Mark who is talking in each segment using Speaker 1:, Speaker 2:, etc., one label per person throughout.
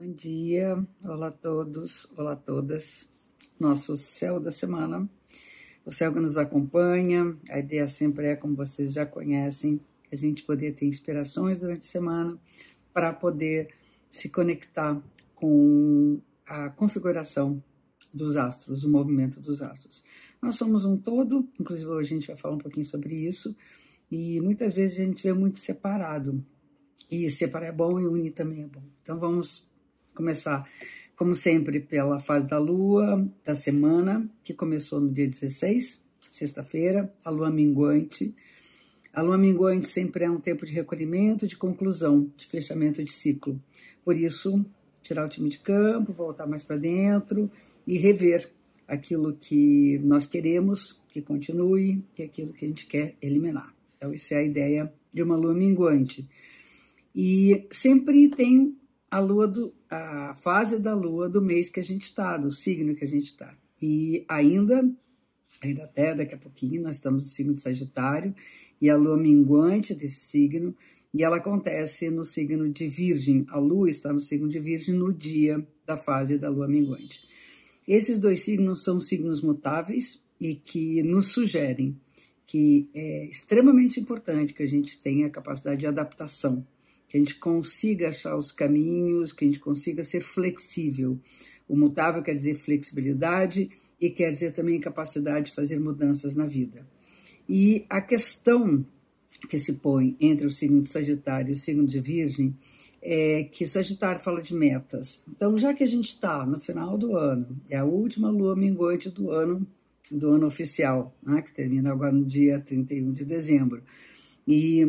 Speaker 1: Bom dia, olá a todos, olá a todas. Nosso céu da semana, o céu que nos acompanha. A ideia sempre é, como vocês já conhecem, a gente poder ter inspirações durante a semana para poder se conectar com a configuração dos astros, o movimento dos astros. Nós somos um todo, inclusive hoje a gente vai falar um pouquinho sobre isso, e muitas vezes a gente vê muito separado. E separar é bom e unir também é bom. Então vamos começar, como sempre, pela fase da lua da semana, que começou no dia 16, sexta-feira, a lua minguante. A lua minguante sempre é um tempo de recolhimento, de conclusão, de fechamento de ciclo. Por isso, tirar o time de campo, voltar mais para dentro e rever aquilo que nós queremos que continue e aquilo que a gente quer eliminar. Então, isso é a ideia de uma lua minguante. E sempre tem a lua do, a fase da lua do mês que a gente está, do signo que a gente está. E ainda, ainda até daqui a pouquinho, nós estamos no signo de Sagitário e a lua minguante desse signo, e ela acontece no signo de Virgem. A lua está no signo de Virgem no dia da fase da lua minguante. Esses dois signos são signos mutáveis e que nos sugerem que é extremamente importante que a gente tenha a capacidade de adaptação que a gente consiga achar os caminhos, que a gente consiga ser flexível. O mutável quer dizer flexibilidade e quer dizer também capacidade de fazer mudanças na vida. E a questão que se põe entre o signo de Sagitário e o signo de Virgem é que Sagitário fala de metas. Então, já que a gente está no final do ano, é a última lua minguante do ano, do ano oficial, né, que termina agora no dia 31 de dezembro. E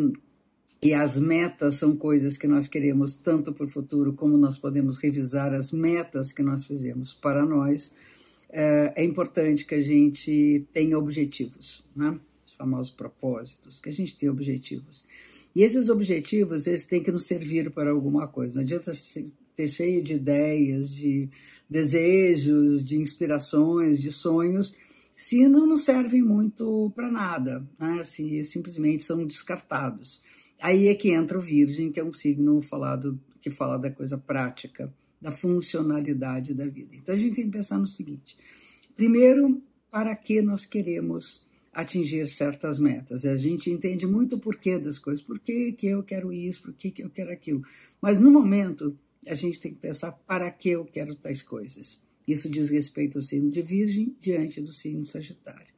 Speaker 1: e as metas são coisas que nós queremos tanto para o futuro, como nós podemos revisar as metas que nós fizemos para nós. É, é importante que a gente tenha objetivos, né? os famosos propósitos, que a gente tenha objetivos. E esses objetivos, eles têm que nos servir para alguma coisa. Não adianta ter cheio de ideias, de desejos, de inspirações, de sonhos, se não nos servem muito para nada, né? se simplesmente são descartados. Aí é que entra o Virgem, que é um signo falado que fala da coisa prática, da funcionalidade da vida. Então a gente tem que pensar no seguinte: primeiro, para que nós queremos atingir certas metas? A gente entende muito o porquê das coisas, por que, que eu quero isso, por que, que eu quero aquilo. Mas no momento, a gente tem que pensar para que eu quero tais coisas. Isso diz respeito ao signo de Virgem diante do signo Sagitário.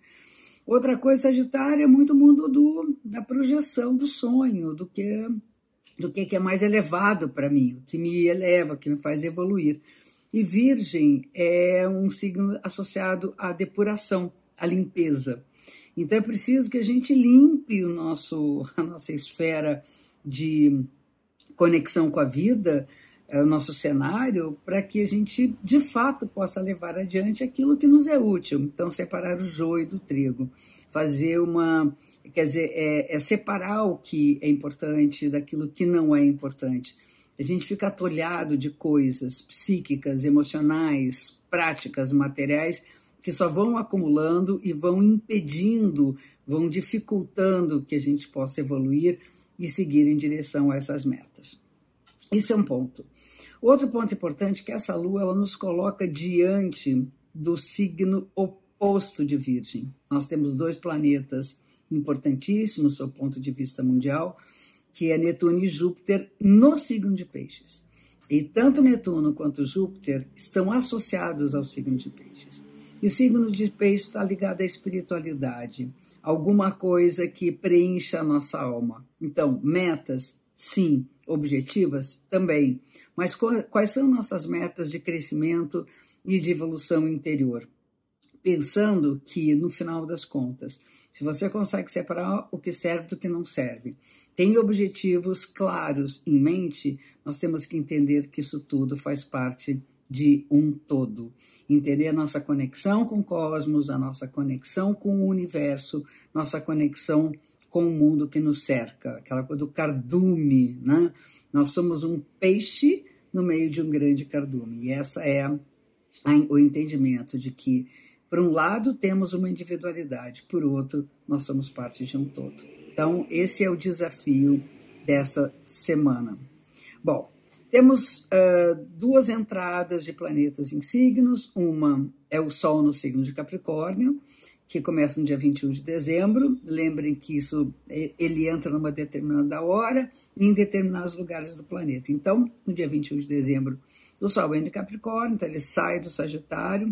Speaker 1: Outra coisa, Sagitário, é muito mundo do, da projeção do sonho, do que, do que é mais elevado para mim, o que me eleva, que me faz evoluir. E Virgem é um signo associado à depuração, à limpeza. Então é preciso que a gente limpe o nosso, a nossa esfera de conexão com a vida, é, o nosso cenário para que a gente de fato possa levar adiante aquilo que nos é útil. Então, separar o joio do trigo, fazer uma. Quer dizer, é, é separar o que é importante daquilo que não é importante. A gente fica atolhado de coisas psíquicas, emocionais, práticas, materiais, que só vão acumulando e vão impedindo, vão dificultando que a gente possa evoluir e seguir em direção a essas metas. Isso é um ponto. Outro ponto importante é que essa lua ela nos coloca diante do signo oposto de Virgem. Nós temos dois planetas importantíssimos, do ponto de vista mundial, que é Netuno e Júpiter no signo de Peixes. E tanto Netuno quanto Júpiter estão associados ao signo de Peixes. E o signo de Peixes está ligado à espiritualidade, alguma coisa que preencha a nossa alma. Então, metas, sim, objetivas também. Mas quais são nossas metas de crescimento e de evolução interior? Pensando que, no final das contas, se você consegue separar o que serve do que não serve, tem objetivos claros em mente, nós temos que entender que isso tudo faz parte de um todo. Entender a nossa conexão com o cosmos, a nossa conexão com o universo, nossa conexão com o mundo que nos cerca, aquela coisa do cardume, né? Nós somos um peixe no meio de um grande cardume. E essa é a, o entendimento de que, por um lado, temos uma individualidade, por outro, nós somos parte de um todo. Então, esse é o desafio dessa semana. Bom, Temos uh, duas entradas de planetas em signos. Uma é o Sol no signo de Capricórnio, que começa no dia 21 de dezembro. Lembrem que isso ele entra numa determinada hora em determinados lugares do planeta. Então, no dia 21 de dezembro, o Sol entra em Capricórnio, então ele sai do Sagitário,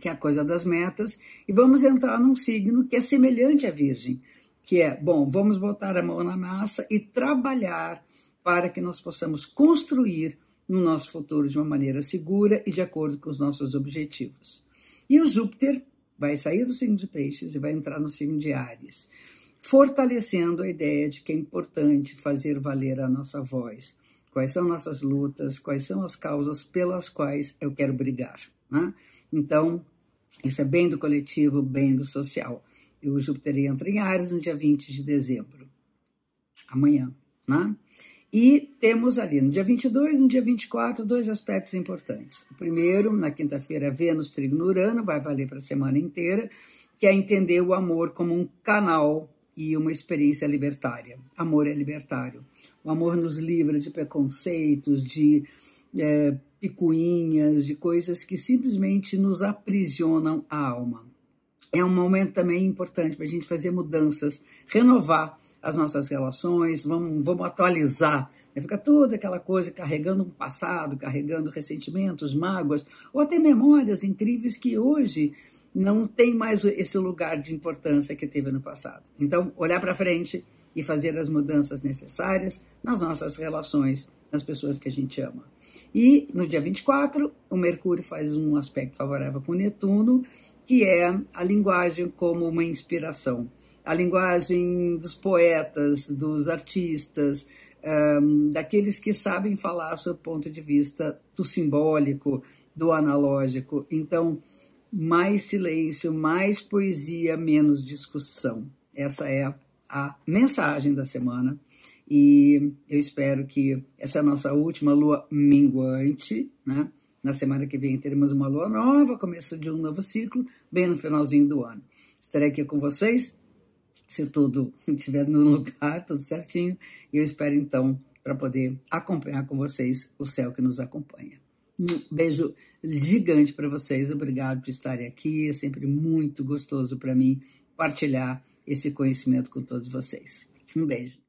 Speaker 1: que é a coisa das metas, e vamos entrar num signo que é semelhante à Virgem, que é, bom, vamos botar a mão na massa e trabalhar para que nós possamos construir o nosso futuro de uma maneira segura e de acordo com os nossos objetivos. E o Júpiter vai sair do signo de Peixes e vai entrar no signo de Ares, fortalecendo a ideia de que é importante fazer valer a nossa voz. Quais são nossas lutas, quais são as causas pelas quais eu quero brigar. Né? Então, isso é bem do coletivo, bem do social. E o Júpiter entra em Ares no dia 20 de dezembro, amanhã. Né? E temos ali no dia 22 e no dia 24 dois aspectos importantes. O primeiro, na quinta-feira, Vênus trigo no Urano, vai valer para a semana inteira, que é entender o amor como um canal e uma experiência libertária. Amor é libertário. O amor nos livra de preconceitos, de é, picuinhas, de coisas que simplesmente nos aprisionam a alma. É um momento também importante para a gente fazer mudanças, renovar as nossas relações, vamos, vamos atualizar. Né? Fica toda aquela coisa carregando um passado, carregando ressentimentos, mágoas, ou até memórias incríveis que hoje não tem mais esse lugar de importância que teve no passado. Então, olhar para frente e fazer as mudanças necessárias nas nossas relações, nas pessoas que a gente ama. E no dia 24, o Mercúrio faz um aspecto favorável com Netuno, que é a linguagem como uma inspiração a linguagem dos poetas, dos artistas, um, daqueles que sabem falar sob o ponto de vista do simbólico, do analógico. Então, mais silêncio, mais poesia, menos discussão. Essa é a mensagem da semana. E eu espero que essa é a nossa última lua minguante, né? Na semana que vem teremos uma lua nova, começo de um novo ciclo, bem no finalzinho do ano. Estarei aqui com vocês se tudo estiver no lugar, tudo certinho. E eu espero então para poder acompanhar com vocês o céu que nos acompanha. Um beijo gigante para vocês, obrigado por estarem aqui. É sempre muito gostoso para mim partilhar esse conhecimento com todos vocês. Um beijo.